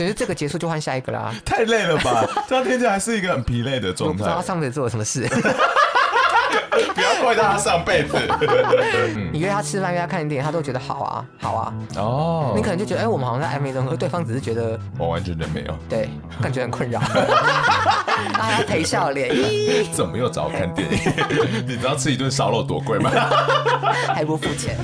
就是这个结束就换下一个啦。太累了吧？这样听起来是一个很疲累的状态。我不知道他上辈子做了什么事。不要怪他上辈子。你约他吃饭，约他看电影，他都觉得好啊，好啊。哦。你可能就觉得，哎、欸，我们好像在暧昧中，而对方只是觉得我完全没有。对，感觉很困扰。他还要陪笑脸。怎么又找我看电影？你知道吃一顿烧肉多贵吗？还不付钱。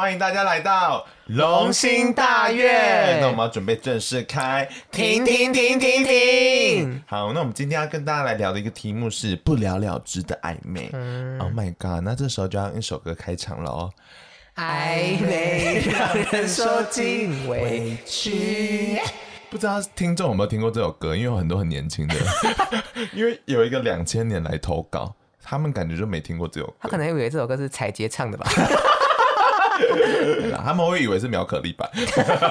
欢迎大家来到龙兴大院。那我们要准备正式开，停停停停停。好，那我们今天要跟大家来聊的一个题目是不了了之的暧昧。嗯、oh my god！那这时候就要用一首歌开场了哦。暧昧让人受尽委屈。不知道听众有没有听过这首歌？因为有很多很年轻的，因为有一个两千年来投稿，他们感觉就没听过这首歌。他可能以为这首歌是彩杰唱的吧。他们会以为是苗可丽吧。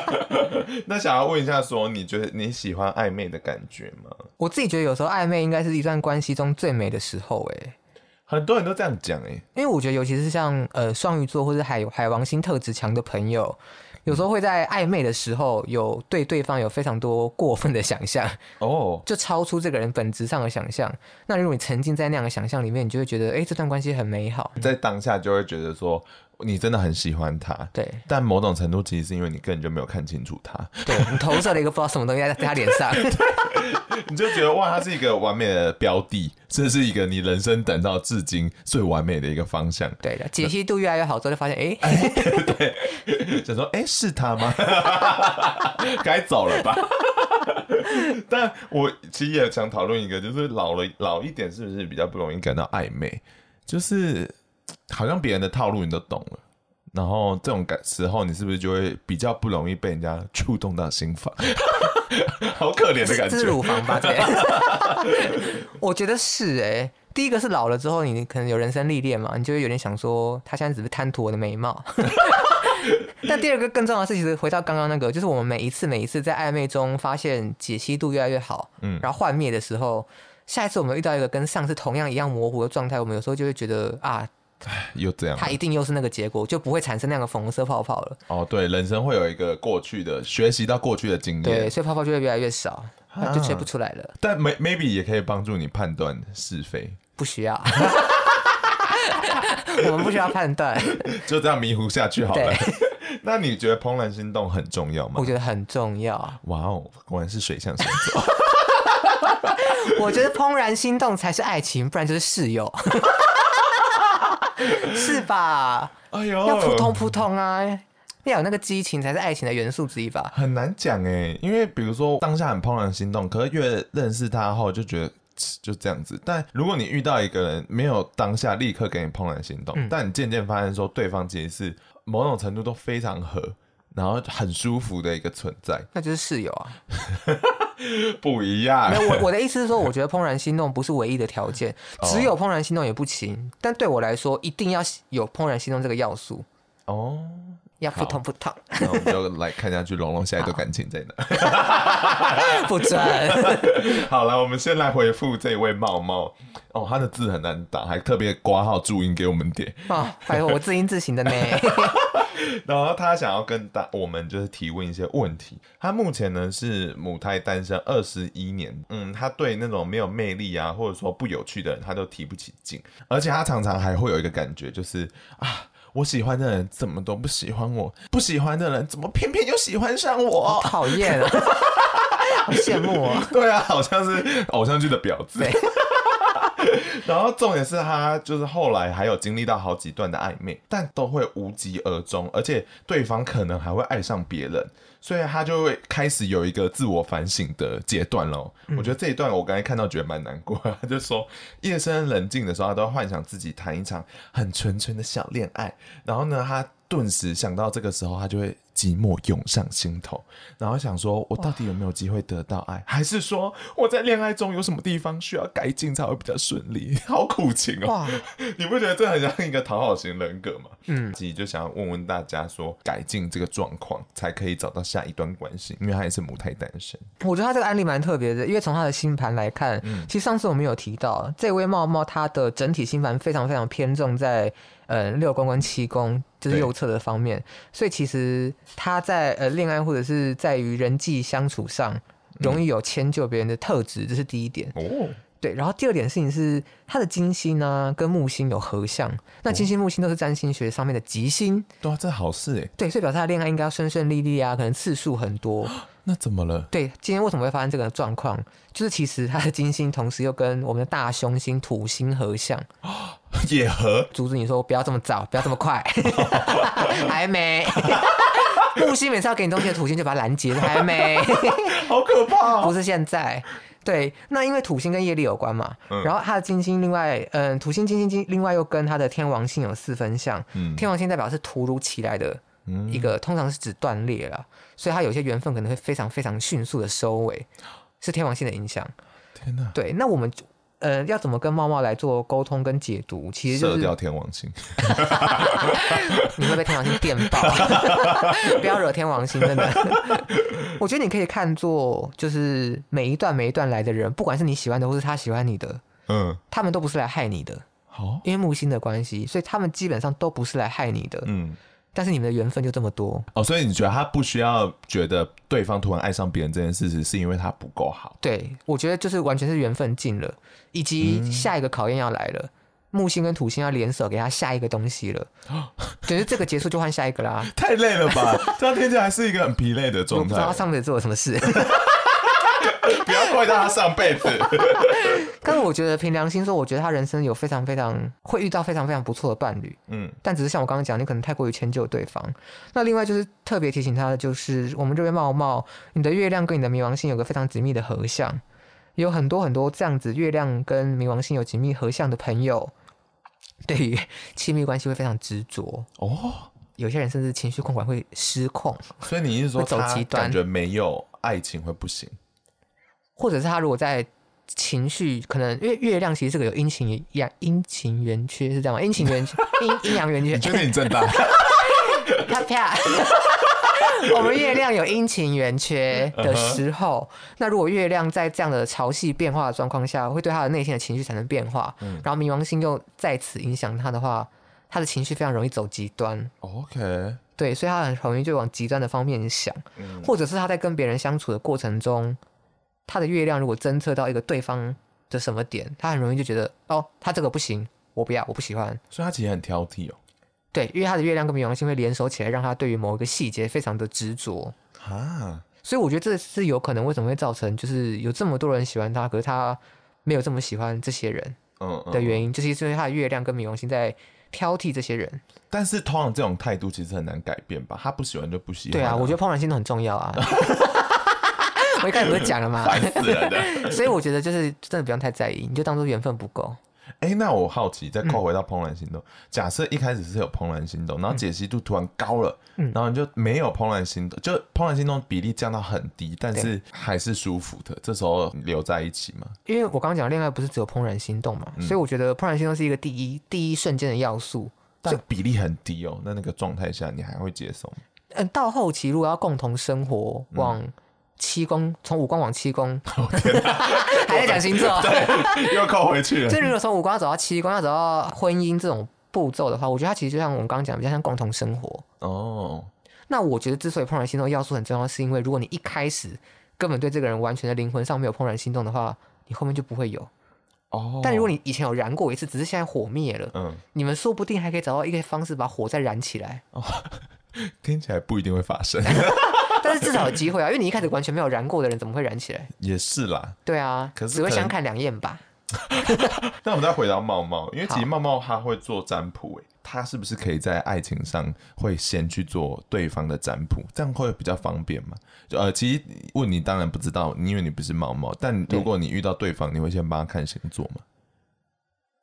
那想要问一下，说你觉得你喜欢暧昧的感觉吗？我自己觉得有时候暧昧应该是一段关系中最美的时候，哎，很多人都这样讲，哎，因为我觉得尤其是像呃双鱼座或者海海王星特质强的朋友。有时候会在暧昧的时候，有对对方有非常多过分的想象哦，就超出这个人本质上的想象。那如果你沉浸在那样的想象里面，你就会觉得，哎，这段关系很美好。在当下就会觉得说，你真的很喜欢他。对，但某种程度其实是因为你根本就没有看清楚他。对，你投射了一个不知道什么东西在他脸上，你就觉得哇，他是一个完美的标的，这是一个你人生等到至今最完美的一个方向。对的，解析度越来越好之后，就发现，哎，对，想说，哎。是他吗？该走了吧。但我其实也想讨论一个，就是老了老一点，是不是比较不容易感到暧昧？就是好像别人的套路你都懂了，然后这种感时候，你是不是就会比较不容易被人家触动到心房？好可怜的感觉，是乳房吧？对，我觉得是哎、欸。第一个是老了之后，你可能有人生历练嘛，你就会有点想说，他现在只是贪图我的美貌。但第二个更重要的是，其实回到刚刚那个，就是我们每一次每一次在暧昧中发现解析度越来越好，嗯，然后幻灭的时候，下一次我们遇到一个跟上次同样一样模糊的状态，我们有时候就会觉得啊，又这样，他一定又是那个结果，就不会产生那样的粉红色泡泡了。哦，对，人生会有一个过去的学习到过去的经验，对，所以泡泡就会越来越少，啊、就吹不出来了。但 maybe 也可以帮助你判断是非，不需要。我们不需要判断，就这样迷糊下去好了。那你觉得怦然心动很重要吗？我觉得很重要。哇哦，果然是水象星座。我觉得怦然心动才是爱情，不然就是室友，是吧？哎呦，要扑通扑通啊！要有那个激情才是爱情的元素之一吧？很难讲哎，因为比如说当下很怦然心动，可是越认识他后就觉得。就这样子，但如果你遇到一个人没有当下立刻给你怦然心动，嗯、但你渐渐发现说对方其实是某种程度都非常合，然后很舒服的一个存在，那就是室友啊，不一样。没有，我我的意思是说，我觉得怦然心动不是唯一的条件，只有怦然心动也不行，但对我来说，一定要有怦然心动这个要素哦。要扑通扑通，那我们就 来看下去，龙龙现在的感情在哪？不准。好了，我们先来回复这位茂茂哦，他的字很难打，还特别挂号注音给我们点哦，还有我字音字形的呢。然后他想要跟大我们就是提问一些问题。他目前呢是母胎单身二十一年，嗯，他对那种没有魅力啊，或者说不有趣的人，他都提不起劲，而且他常常还会有一个感觉，就是啊。我喜欢的人怎么都不喜欢我，不喜欢的人怎么偏偏又喜欢上我？讨厌啊，好羡慕啊！对啊，好像是偶像剧的婊子。对 然后重点是他就是后来还有经历到好几段的暧昧，但都会无疾而终，而且对方可能还会爱上别人。所以他就会开始有一个自我反省的阶段喽。嗯、我觉得这一段我刚才看到觉得蛮难过。他就说，夜深人静的时候，他都幻想自己谈一场很纯纯的小恋爱。然后呢，他顿时想到这个时候，他就会寂寞涌上心头，然后想说，我到底有没有机会得到爱，还是说我在恋爱中有什么地方需要改进才会比较顺利？好苦情哦！哇，你不觉得这很像一个讨好型人格吗？嗯，自己就想要问问大家，说改进这个状况才可以找到下一段关系，因为他也是母胎单身。我觉得他这个案例蛮特别的，因为从他的星盘来看，嗯，其实上次我们有提到，这位茂茂他的整体星盘非常非常偏重在。呃，六宫跟七宫就是右侧的方面，所以其实他在呃恋爱或者是在于人际相处上，容易有迁就别人的特质，这是第一点。哦，对。然后第二点事情是他的金星呢跟木星有合相，那金星木星都是占星学上面的吉星，对啊，这好事哎。对，所以表示他的恋爱应该要顺顺利利啊，可能次数很多。那怎么了？对，今天为什么会发生这个状况？就是其实他的金星同时又跟我们的大凶星土星合相。也合阻止你说不要这么早，不要这么快，还没。木星每次要给你东西的土星就把它拦截，还没。好可怕、哦！不是现在，对，那因为土星跟业力有关嘛，嗯、然后他的金星另外，嗯，土星、金星、金，另外又跟他的天王星有四分相，嗯、天王星代表是突如其来的一个，嗯、通常是指断裂了，所以他有些缘分可能会非常非常迅速的收尾，是天王星的影响。天哪，对，那我们。呃，要怎么跟猫猫来做沟通跟解读？其实就是射掉天王星，你会被天王星电爆，不要惹天王星，真的。我觉得你可以看作，就是每一段每一段来的人，不管是你喜欢的，或是他喜欢你的，嗯，他们都不是来害你的，好，因为木星的关系，所以他们基本上都不是来害你的，嗯。但是你们的缘分就这么多哦，所以你觉得他不需要觉得对方突然爱上别人这件事情，是因为他不够好？对，我觉得就是完全是缘分尽了，以及下一个考验要来了，嗯、木星跟土星要联手给他下一个东西了。可是这个结束就换下一个啦，太累了吧？这样听起来是一个很疲累的状态。不知道他上辈子做了什么事。不要怪他上辈子。但是我觉得凭良心说，我觉得他人生有非常非常会遇到非常非常不错的伴侣。嗯，但只是像我刚刚讲，你可能太过于迁就对方。那另外就是特别提醒他的，就是我们这边茂茂，你的月亮跟你的冥王星有个非常紧密的合相，有很多很多这样子月亮跟冥王星有紧密合相的朋友，对于亲密关系会非常执着哦。有些人甚至情绪控管会失控。所以你意思说走极端，感觉没有爱情会不行？或者是他如果在情绪可能，因为月亮其实是个有阴晴阳阴晴圆缺是这样吗？阴晴圆缺 阴阴阳圆缺，你觉得你正大？啪啪！我们月亮有阴晴圆缺的时候，那如果月亮在这样的潮汐变化的状况下，会对他的内心的情绪产生变化。嗯、然后冥王星又在此影响他的话，他的情绪非常容易走极端。OK，对，所以他很容易就往极端的方面想，嗯、或者是他在跟别人相处的过程中。他的月亮如果侦测到一个对方的什么点，他很容易就觉得哦，他这个不行，我不要，我不喜欢。所以他其实很挑剔哦。对，因为他的月亮跟冥王星会联手起来，让他对于某一个细节非常的执着啊。所以我觉得这是有可能为什么会造成，就是有这么多人喜欢他，可是他没有这么喜欢这些人，嗯，的原因，嗯嗯、就是因为他的月亮跟冥王星在挑剔这些人。但是通常这种态度其实很难改变吧？他不喜欢就不喜欢。对啊，我觉得怦然心动很重要啊。我一开始不是讲了吗？烦死了的。所以我觉得就是真的不用太在意，你就当做缘分不够。哎、欸，那我好奇，再扣回到怦然心动，嗯、假设一开始是有怦然心动，然后解析度突然高了，嗯、然后你就没有怦然心动，就怦然心动比例降到很低，但是还是舒服的，这时候留在一起吗？因为我刚刚讲恋爱不是只有怦然心动嘛，嗯、所以我觉得怦然心动是一个第一第一瞬间的要素，但比例很低哦。那那个状态下，你还会接受吗？嗯，到后期如果要共同生活，往、嗯七宫从五宫往七宫，哦、还在讲星座，对，又靠回去了。就如果从五宫要走到七宫，要走到婚姻这种步骤的话，我觉得它其实就像我们刚刚讲，比较像共同生活。哦，那我觉得之所以怦然心动要素很重要，是因为如果你一开始根本对这个人完全的灵魂上没有怦然心动的话，你后面就不会有。哦，但如果你以前有燃过一次，只是现在火灭了，嗯，你们说不定还可以找到一个方式把火再燃起来。哦，听起来不一定会发生。但是至少有机会啊，因为你一开始完全没有燃过的人，怎么会燃起来？也是啦。对啊，可是只会相看两厌吧。那我们再回到茂茂，因为其实茂茂他会做占卜，哎，他是不是可以在爱情上会先去做对方的占卜，这样会比较方便嘛？就呃，其实问你当然不知道，因为你不是茂茂，但如果你遇到对方，你会先帮他看星座吗？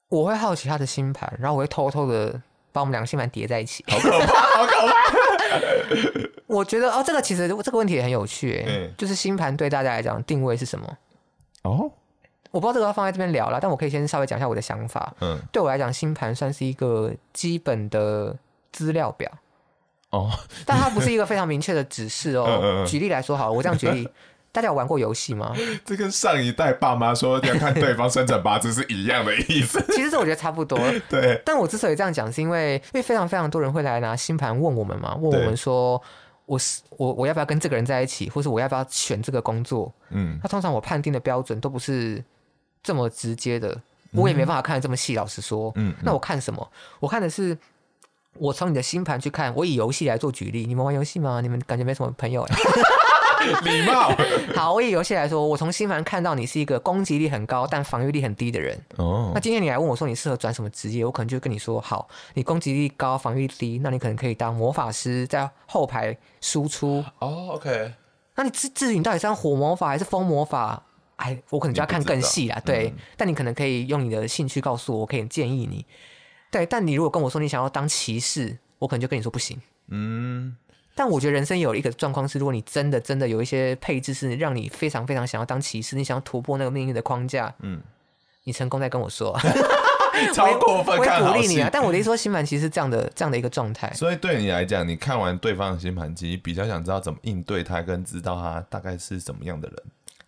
我会好奇他的星盘，然后我会偷偷的。把我们两个星盘叠在一起，好可怕，好可怕。我觉得哦，这个其实这个问题也很有趣，嗯，就是星盘对大家来讲定位是什么？哦，我不知道这个要放在这边聊了，但我可以先稍微讲一下我的想法。嗯，对我来讲，星盘算是一个基本的资料表。哦，但它不是一个非常明确的指示哦。嗯嗯嗯，举例来说，好了，我这样举例，大家有玩过游戏吗？这跟上一代爸妈说要看对方生辰八字是一样的意思。其实这我觉得差不多。对。但我之所以这样讲，是因为因为非常非常多人会来拿星盘问我们嘛，问我们说，我是我我要不要跟这个人在一起，或是我要不要选这个工作？嗯。那通常我判定的标准都不是这么直接的，我也没办法看得这么细。老实说，嗯。那我看什么？我看的是。我从你的星盘去看，我以游戏来做举例，你们玩游戏吗？你们感觉没什么朋友哎。礼貌。好，我以游戏来说，我从星盘看到你是一个攻击力很高但防御力很低的人。哦。那今天你来问我说你适合转什么职业，我可能就跟你说，好，你攻击力高，防御力低，那你可能可以当魔法师，在后排输出。哦，OK。那你至至于你到底是用火魔法还是风魔法，哎，我可能就要看更细啦。对，嗯、但你可能可以用你的兴趣告诉我，我可以建议你。对，但你如果跟我说你想要当骑士，我可能就跟你说不行。嗯，但我觉得人生有一个状况是，如果你真的真的有一些配置是让你非常非常想要当骑士，你想要突破那个命运的框架，嗯，你成功再跟我说，超过分，我也鼓励你啊。但我的意思说，星盘其实是这样的这样的一个状态。所以对你来讲，你看完对方的星盘，其实比较想知道怎么应对他，跟知道他大概是什么样的人。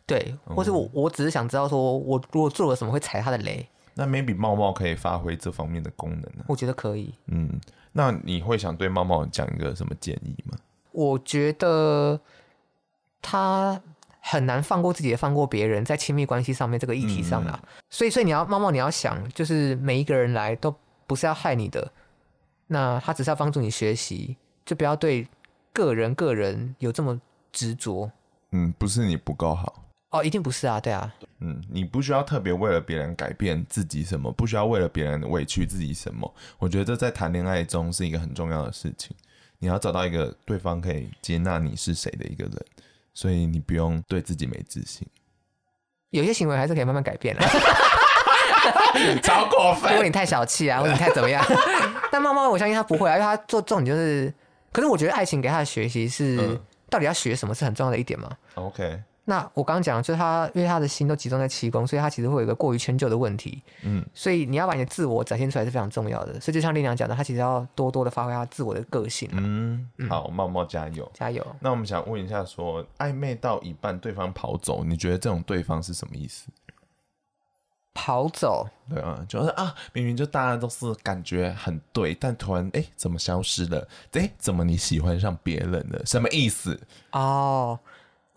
对，或是我、嗯、我只是想知道说，我如果做了什么会踩他的雷。那 maybe 茂茂可以发挥这方面的功能呢？我觉得可以。嗯，那你会想对茂茂讲一个什么建议吗？我觉得他很难放过自己，也放过别人，在亲密关系上面这个议题上啦。嗯、所以，所以你要猫猫，你要想，就是每一个人来都不是要害你的，那他只是要帮助你学习，就不要对个人个人有这么执着。嗯，不是你不够好。哦，一定不是啊，对啊，嗯，你不需要特别为了别人改变自己什么，不需要为了别人委屈自己什么。我觉得这在谈恋爱中是一个很重要的事情。你要找到一个对方可以接纳你是谁的一个人，所以你不用对自己没自信。有些行为还是可以慢慢改变的。超过分！如果你太小气啊，或者你太怎么样？但猫猫，我相信他不会啊，因为他做重点就是。可是我觉得爱情给他的学习是，嗯、到底要学什么是很重要的一点嘛。OK。那我刚刚讲，就是他，因为他的心都集中在七宫，所以他其实会有一个过于迁就的问题。嗯，所以你要把你的自我展现出来是非常重要的。所以就像丽娘讲的，他其实要多多的发挥他自我的个性。嗯，好，茂茂加油，加油。那我们想问一下说，说暧昧到一半对方跑走，你觉得这种对方是什么意思？跑走？对啊，就是啊，明明就大家都是感觉很对，但突然哎，怎么消失了？哎，怎么你喜欢上别人了？什么意思？哦。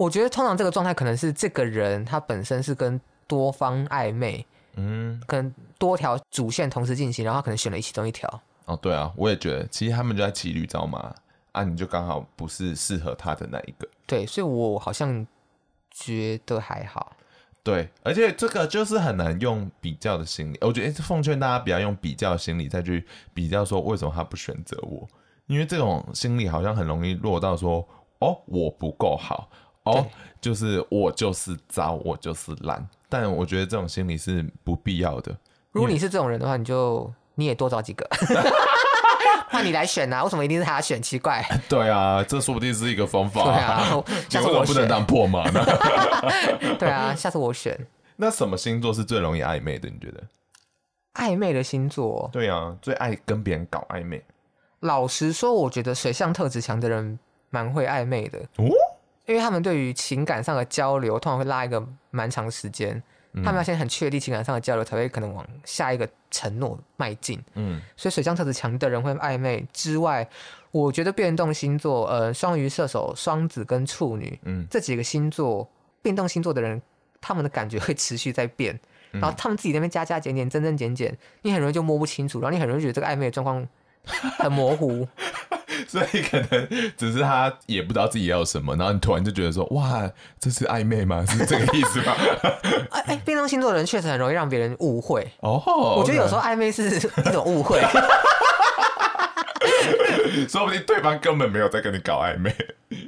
我觉得通常这个状态可能是这个人他本身是跟多方暧昧，嗯，可能多条主线同时进行，然后他可能选了其中一条。哦，对啊，我也觉得，其实他们就在骑驴找马啊，你就刚好不是适合他的那一个。对，所以我好像觉得还好。对，而且这个就是很难用比较的心理，我觉得奉劝大家不要用比较的心理再去比较说为什么他不选择我，因为这种心理好像很容易落到说哦，我不够好。哦，oh, 就是我就是糟，我就是烂，但我觉得这种心理是不必要的。如果你是这种人的话，你就你也多找几个，换你来选啊？为什么一定是他选？奇怪。对啊，这说不定是一个方法。对啊，下次我不能当破马呢。对啊，下次我选。那什么星座是最容易暧昧的？你觉得？暧昧的星座？对啊，最爱跟别人搞暧昧。老实说，我觉得水象特质强的人蛮会暧昧的。哦。因为他们对于情感上的交流，通常会拉一个蛮长时间。嗯、他们要先很确定情感上的交流，才会可能往下一个承诺迈进。嗯，所以水象特质强的人会暧昧之外，我觉得变动星座，呃，双鱼、射手、双子跟处女，嗯，这几个星座变动星座的人，他们的感觉会持续在变，嗯、然后他们自己那边加加减减、增增减减，你很容易就摸不清楚，然后你很容易觉得这个暧昧的状况很模糊。所以可能只是他也不知道自己要什么，然后你突然就觉得说，哇，这是暧昧吗？是这个意思吗？哎 哎，变动星座的人确实很容易让别人误会哦。Oh. 我觉得有时候暧昧是一种误会。说不定对方根本没有在跟你搞暧昧，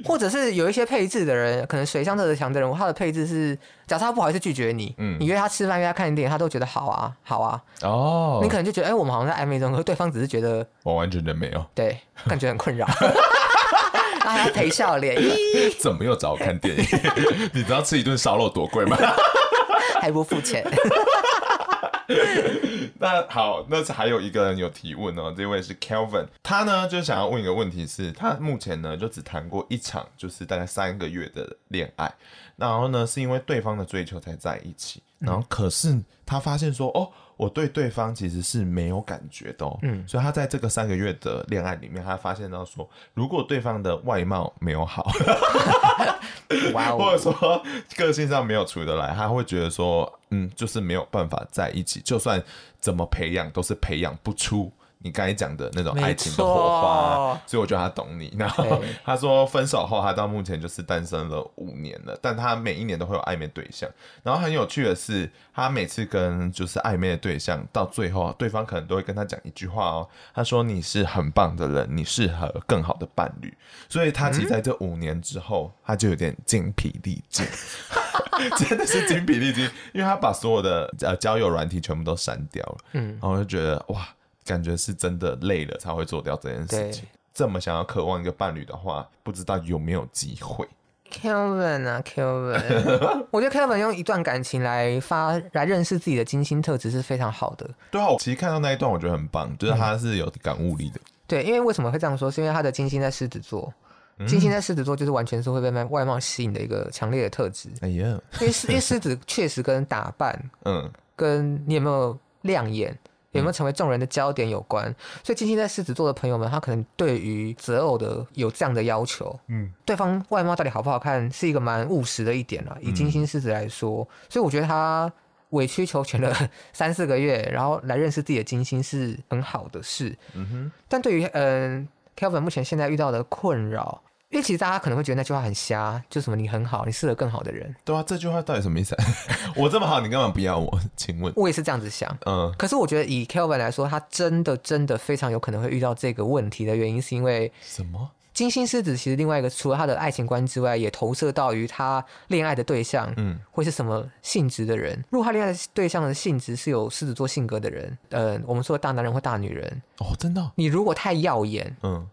或者是有一些配置的人，可能水相特别强的人，他的配置是，假设他不好意思拒绝你，嗯，你约他吃饭、约他看电影，他都觉得好啊，好啊。哦，你可能就觉得，哎、欸，我们好像在暧昧中，可是对方只是觉得我完全的没有，对，感觉很困扰，他还要陪笑脸，怎么又找我看电影？你知道吃一顿烧肉多贵吗？还不付钱。那好，那还有一个人有提问哦，这位是 Kelvin，他呢就想要问一个问题是，他目前呢就只谈过一场，就是大概三个月的恋爱，然后呢是因为对方的追求才在一起，然后可是他发现说，哦。我对对方其实是没有感觉的，哦，嗯，所以他在这个三个月的恋爱里面，他发现到说，如果对方的外貌没有好，或者说个性上没有处得来，他会觉得说，嗯，就是没有办法在一起，就算怎么培养，都是培养不出。你刚才讲的那种爱情的火花，所以我觉得他懂你。然后他说分手后，他到目前就是单身了五年了，但他每一年都会有暧昧对象。然后很有趣的是，他每次跟就是暧昧的对象到最后，对方可能都会跟他讲一句话哦，他说你是很棒的人，你适合更好的伴侣。所以他其实在这五年之后，他就有点精疲力尽，真的是精疲力尽，因为他把所有的呃交友软体全部都删掉了。嗯，然后就觉得哇。感觉是真的累了才会做掉这件事情。这么想要渴望一个伴侣的话，不知道有没有机会。Kelvin 啊，Kelvin，我觉得 Kelvin 用一段感情来发来认识自己的金星特质是非常好的。对啊，我其实看到那一段，我觉得很棒，就是他是有感悟力的。嗯、对，因为为什么会这样说？是因为他的金星在狮子座，金星在狮子座就是完全是会被外貌吸引的一个强烈的特质。哎呀，因为因为狮子确实跟打扮，嗯，跟你有没有亮眼。有没有成为众人的焦点有关，所以金星在狮子座的朋友们，他可能对于择偶的有这样的要求，嗯，对方外貌到底好不好看，是一个蛮务实的一点了。以金星狮子来说，所以我觉得他委曲求全了 三四个月，然后来认识自己的金星是很好的事。嗯哼，但对于嗯 Kelvin 目前现在遇到的困扰。因为其实大家可能会觉得那句话很瞎，就什么你很好，你适合更好的人。对啊，这句话到底什么意思？我这么好，你干嘛不要我？请问，我也是这样子想。嗯，可是我觉得以 Kelvin 来说，他真的真的非常有可能会遇到这个问题的原因，是因为什么？金星狮子其实另外一个，除了他的爱情观之外，也投射到于他恋爱的对象，嗯，会是什么性质的人？如果他恋爱的对象的性质是有狮子座性格的人，呃，我们说的大男人或大女人，哦，真的，你如果太耀眼，嗯。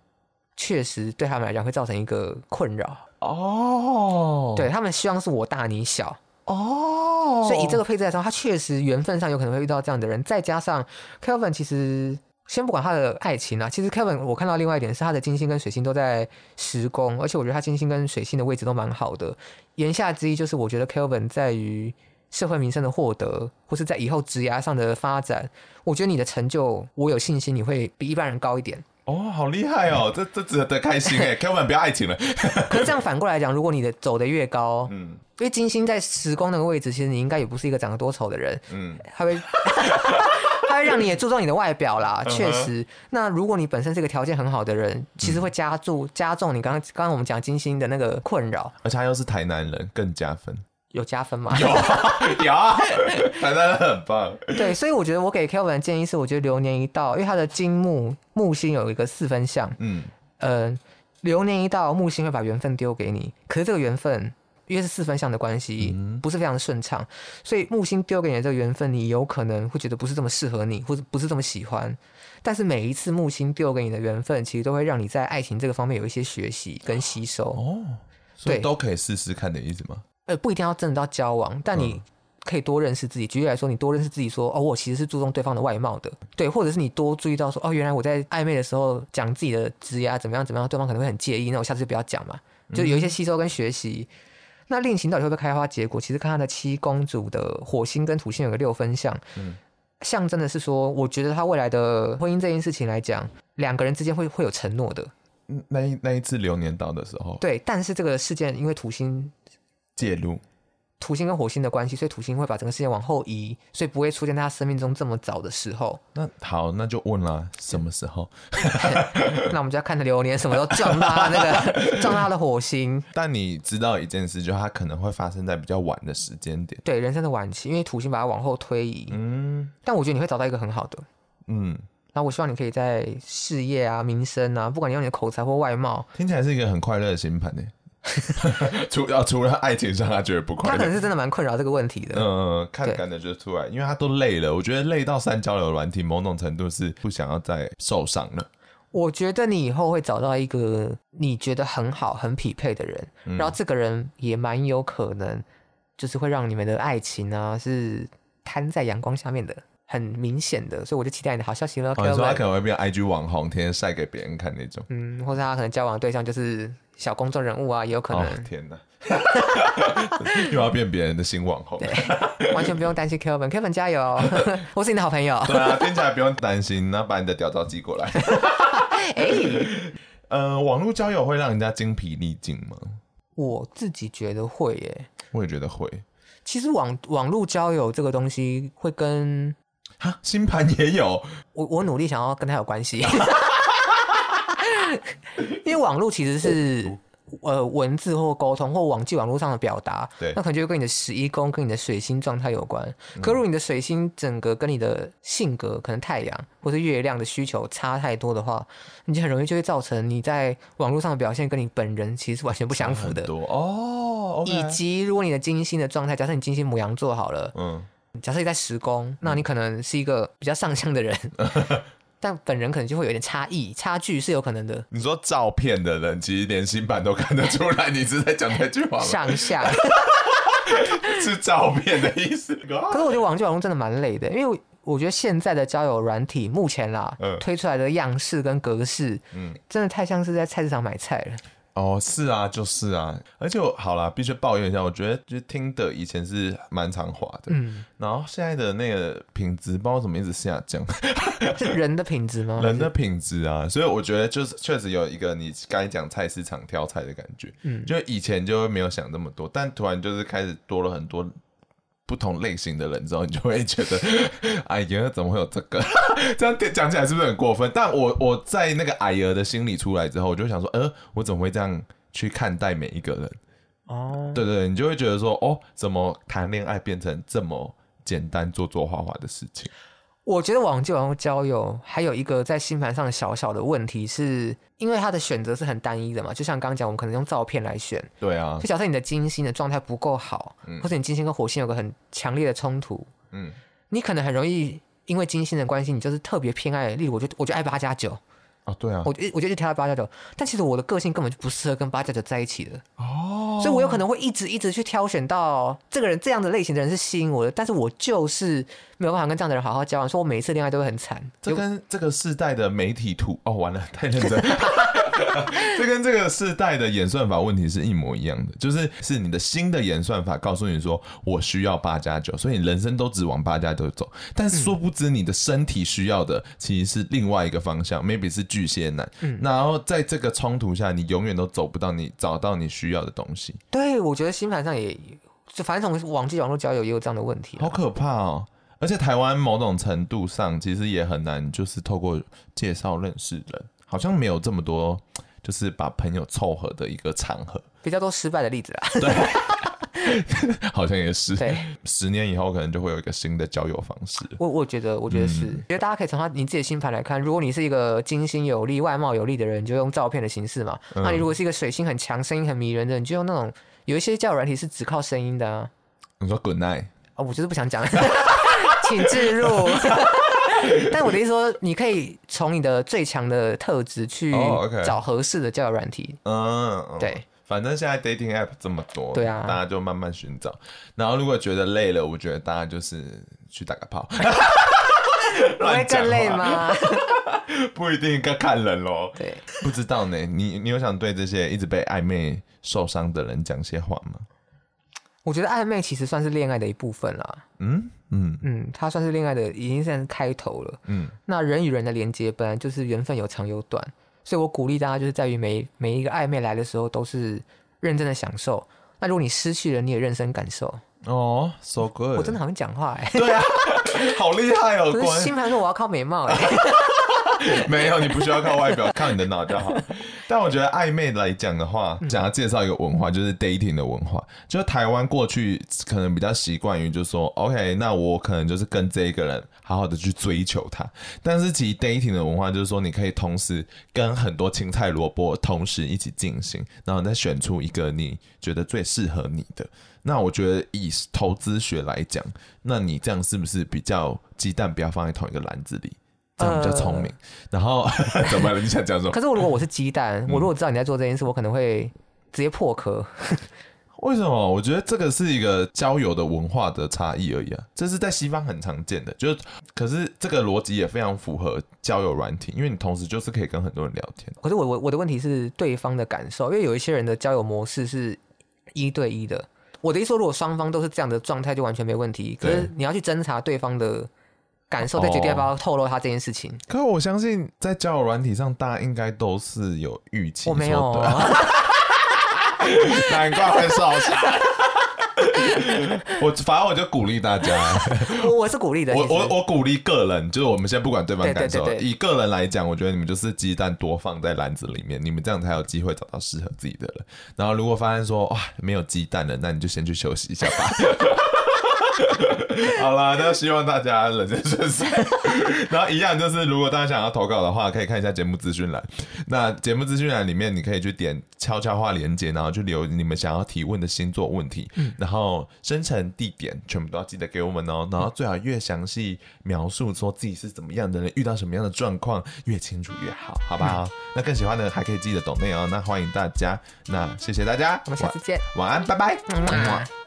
确实对他们来讲会造成一个困扰哦，对他们希望是我大你小哦，所以以这个配置来说，他确实缘分上有可能会遇到这样的人。再加上 Kelvin，其实先不管他的爱情啊，其实 Kelvin 我看到另外一点是他的金星跟水星都在十宫，而且我觉得他金星跟水星的位置都蛮好的。言下之意就是，我觉得 Kelvin 在于社会名声的获得，或是在以后职涯上的发展，我觉得你的成就，我有信心你会比一般人高一点。哦，好厉害哦！这这值得开心哎，Kelvin 不要爱情了。可是这样反过来讲，如果你的走得越高，嗯，因为金星在时光那个位置，其实你应该也不是一个长得多丑的人，嗯，他会，他会让你也注重你的外表啦。确实，那如果你本身是一个条件很好的人，其实会加注加重你刚刚刚刚我们讲金星的那个困扰，而且他又是台南人，更加分。有加分吗？有有啊，反正很棒。对，所以我觉得我给 Kelvin 的建议是，我觉得流年一到，因为他的金木木星有一个四分相，嗯，呃，流年一到，木星会把缘分丢给你，可是这个缘分因为是四分相的关系，嗯、不是非常的顺畅，所以木星丢给你的这个缘分，你有可能会觉得不是这么适合你，或者不是这么喜欢。但是每一次木星丢给你的缘分，其实都会让你在爱情这个方面有一些学习跟吸收。哦，所以都可以试试看的意思吗？呃，不一定要真的到交往，但你可以多认识自己。举例来说，你多认识自己说，说哦，我其实是注重对方的外貌的，对，或者是你多注意到说，哦，原来我在暧昧的时候讲自己的职业怎么样怎么样，对方可能会很介意，那我下次就不要讲嘛，就有一些吸收跟学习。嗯、那恋情到底会不会开花结果？其实看他的七公主的火星跟土星有个六分相，嗯，象征的是说，我觉得他未来的婚姻这件事情来讲，两个人之间会会有承诺的。那一那一次流年到的时候，对，但是这个事件因为土星。介入土星跟火星的关系，所以土星会把整个事件往后移，所以不会出现在他生命中这么早的时候。那好，那就问了，什么时候？那我们就要看着流年什么时候撞他那个 撞他的火星。但你知道一件事，就它可能会发生在比较晚的时间点，对人生的晚期，因为土星把它往后推移。嗯，但我觉得你会找到一个很好的。嗯，那我希望你可以在事业啊、名声啊，不管你用你的口才或外貌，听起来是一个很快乐的星盘呢。除啊，除了爱情上，他觉得不快乐。他可能是真的蛮困扰这个问题的。嗯，看感觉就出来，因为他都累了。我觉得累到三交流软体，某种程度是不想要再受伤了。我觉得你以后会找到一个你觉得很好、很匹配的人，嗯、然后这个人也蛮有可能，就是会让你们的爱情啊是摊在阳光下面的。很明显的，所以我就期待你的好消息了。可能说他可能会变 IG 网红，天天晒给别人看那种。嗯，或者他可能交往的对象就是小公众人物啊，也有可能。哦、天哪，又要变别人的新网红。完全不用担心 Kevin，Kevin 加油，我是你的好朋友。对啊，听起来不用担心，那把你的屌照寄过来。哎、欸，呃，网络交友会让人家精疲力尽吗？我自己觉得会耶。我也觉得会。其实网网络交友这个东西会跟哈，星盘也有，我我努力想要跟他有关系，因为网络其实是呃文字或沟通或网际网络上的表达，对，那可能就跟你的十一宫跟你的水星状态有关。嗯、可如果你的水星整个跟你的性格，可能太阳或是月亮的需求差太多的话，你就很容易就会造成你在网络上的表现跟你本人其实是完全不相符的哦。以及如果你的金星的状态，假设你金星母羊座好了，嗯。假设你在十宫，那你可能是一个比较上相的人，嗯、但本人可能就会有点差异，差距是有可能的。你说照片的人，其实连新版都看得出来，你是在讲这句话吗？上下 是照片的意思。可是我觉得网际网络真的蛮累的，因为我觉得现在的交友软体目前啦，嗯、推出来的样式跟格式，嗯，真的太像是在菜市场买菜了。哦，是啊，就是啊，而且我好啦，必须抱怨一下，我觉得就是听的以前是蛮常滑的，嗯，然后现在的那个品质，不知道怎么一直下降，是人的品质吗？人的品质啊，所以我觉得就是确实有一个你该讲菜市场挑菜的感觉，嗯，就以前就没有想那么多，但突然就是开始多了很多。不同类型的人之后，你就会觉得，哎呀，怎么会有这个？这样讲起来是不是很过分？但我我在那个矮儿的心里出来之后，我就想说，呃，我怎么会这样去看待每一个人？哦，对对对，你就会觉得说，哦，怎么谈恋爱变成这么简单、做做画画的事情？我觉得网际网络交友还有一个在星盘上小小的问题，是因为它的选择是很单一的嘛？就像刚刚讲，我们可能用照片来选。对啊。就假设你的金星的状态不够好，嗯、或者你金星跟火星有个很强烈的冲突，嗯，你可能很容易因为金星的关系，你就是特别偏爱。例如，我就我就爱八加九。哦，对啊。我我就去挑到八加九，但其实我的个性根本就不适合跟八加九在一起的。哦。所以我有可能会一直一直去挑选到这个人这样的类型的人是吸引我的，但是我就是。没有办法跟这样的人好好交往，说我每一次恋爱都会很惨。这跟这个世代的媒体图哦，完了，太认真。这跟这个世代的演算法问题是一模一样的，就是是你的新的演算法告诉你说我需要八加九，所以你人生都只往八加九走。但是殊不知你的身体需要的其实是另外一个方向，maybe 是巨蟹男。嗯，然后在这个冲突下，你永远都走不到你找到你需要的东西。对，我觉得星盘上也就反正从网际网络交友也有这样的问题，好可怕哦。而且台湾某种程度上其实也很难，就是透过介绍认识人，好像没有这么多，就是把朋友凑合的一个场合。比较多失败的例子啊。对，好像也是。对，十年以后可能就会有一个新的交友方式。我我觉得，我觉得是，因为、嗯、大家可以从他你自己的星盘来看，如果你是一个金星有力、外貌有力的人，你就用照片的形式嘛。嗯、那你如果是一个水星很强、声音很迷人的，你就用那种有一些交友软体是只靠声音的啊。你说 Good night？哦，我就是不想讲。请置入，但我的意思说，你可以从你的最强的特质去找合适的交友软体。嗯，对，反正现在 dating app 这么多，对啊，大家就慢慢寻找。然后如果觉得累了，我觉得大家就是去打个炮。不会更累吗？不一定，要看人喽。对，不知道呢。你你有想对这些一直被暧昧受伤的人讲些话吗？我觉得暧昧其实算是恋爱的一部分啦。嗯嗯嗯，它算是恋爱的，已经算是开头了。嗯，那人与人的连接本来就是缘分有长有短，所以我鼓励大家就是在于每每一个暧昧来的时候都是认真的享受。那如果你失去了，你也认真感受。哦，so good！我真的好像讲话哎、欸。对啊，好厉害哦！新盘说我要靠美貌哎、欸。没有，你不需要靠外表，靠你的脑就好。但我觉得暧昧来讲的话，想要介绍一个文化，就是 dating 的文化。就是台湾过去可能比较习惯于，就是说，OK，那我可能就是跟这一个人好好的去追求他。但是其实 dating 的文化就是说，你可以同时跟很多青菜萝卜同时一起进行，然后再选出一个你觉得最适合你的。那我觉得以投资学来讲，那你这样是不是比较鸡蛋不要放在同一个篮子里，这样比较聪明？呃、然后 怎么了？你想讲什么？可是我如果我是鸡蛋，我如果知道你在做这件事，我可能会直接破壳。为什么？我觉得这个是一个交友的文化的差异而已啊，这是在西方很常见的。就是，可是这个逻辑也非常符合交友软体，因为你同时就是可以跟很多人聊天。可是我我我的问题是对方的感受，因为有一些人的交友模式是一对一的。我的意思说，如果双方都是这样的状态，就完全没问题。可是你要去侦查对方的感受，再决定要不要透露他这件事情。可是我相信，在交友软体上，大家应该都是有预期。我没有，难怪会受伤。我反正我就鼓励大家，我 我是鼓励的。我我我鼓励个人，就是我们先不管对方感受，对对对对，以个人来讲，我觉得你们就是鸡蛋多放在篮子里面，你们这样才有机会找到适合自己的人。然后如果发现说哇没有鸡蛋了，那你就先去休息一下吧。好了，那希望大家冷静顺遂。然后一样就是，如果大家想要投稿的话，可以看一下节目资讯栏。那节目资讯栏里面，你可以去点悄悄话连接，然后去留你们想要提问的星座问题。嗯、然后生辰地点全部都要记得给我们哦。然后最好越详细描述说自己是怎么样的人，遇到什么样的状况，越清楚越好，好不好？嗯、那更喜欢的还可以记得懂内哦。那欢迎大家，那谢谢大家，我们下次见，晚安，拜拜。嗯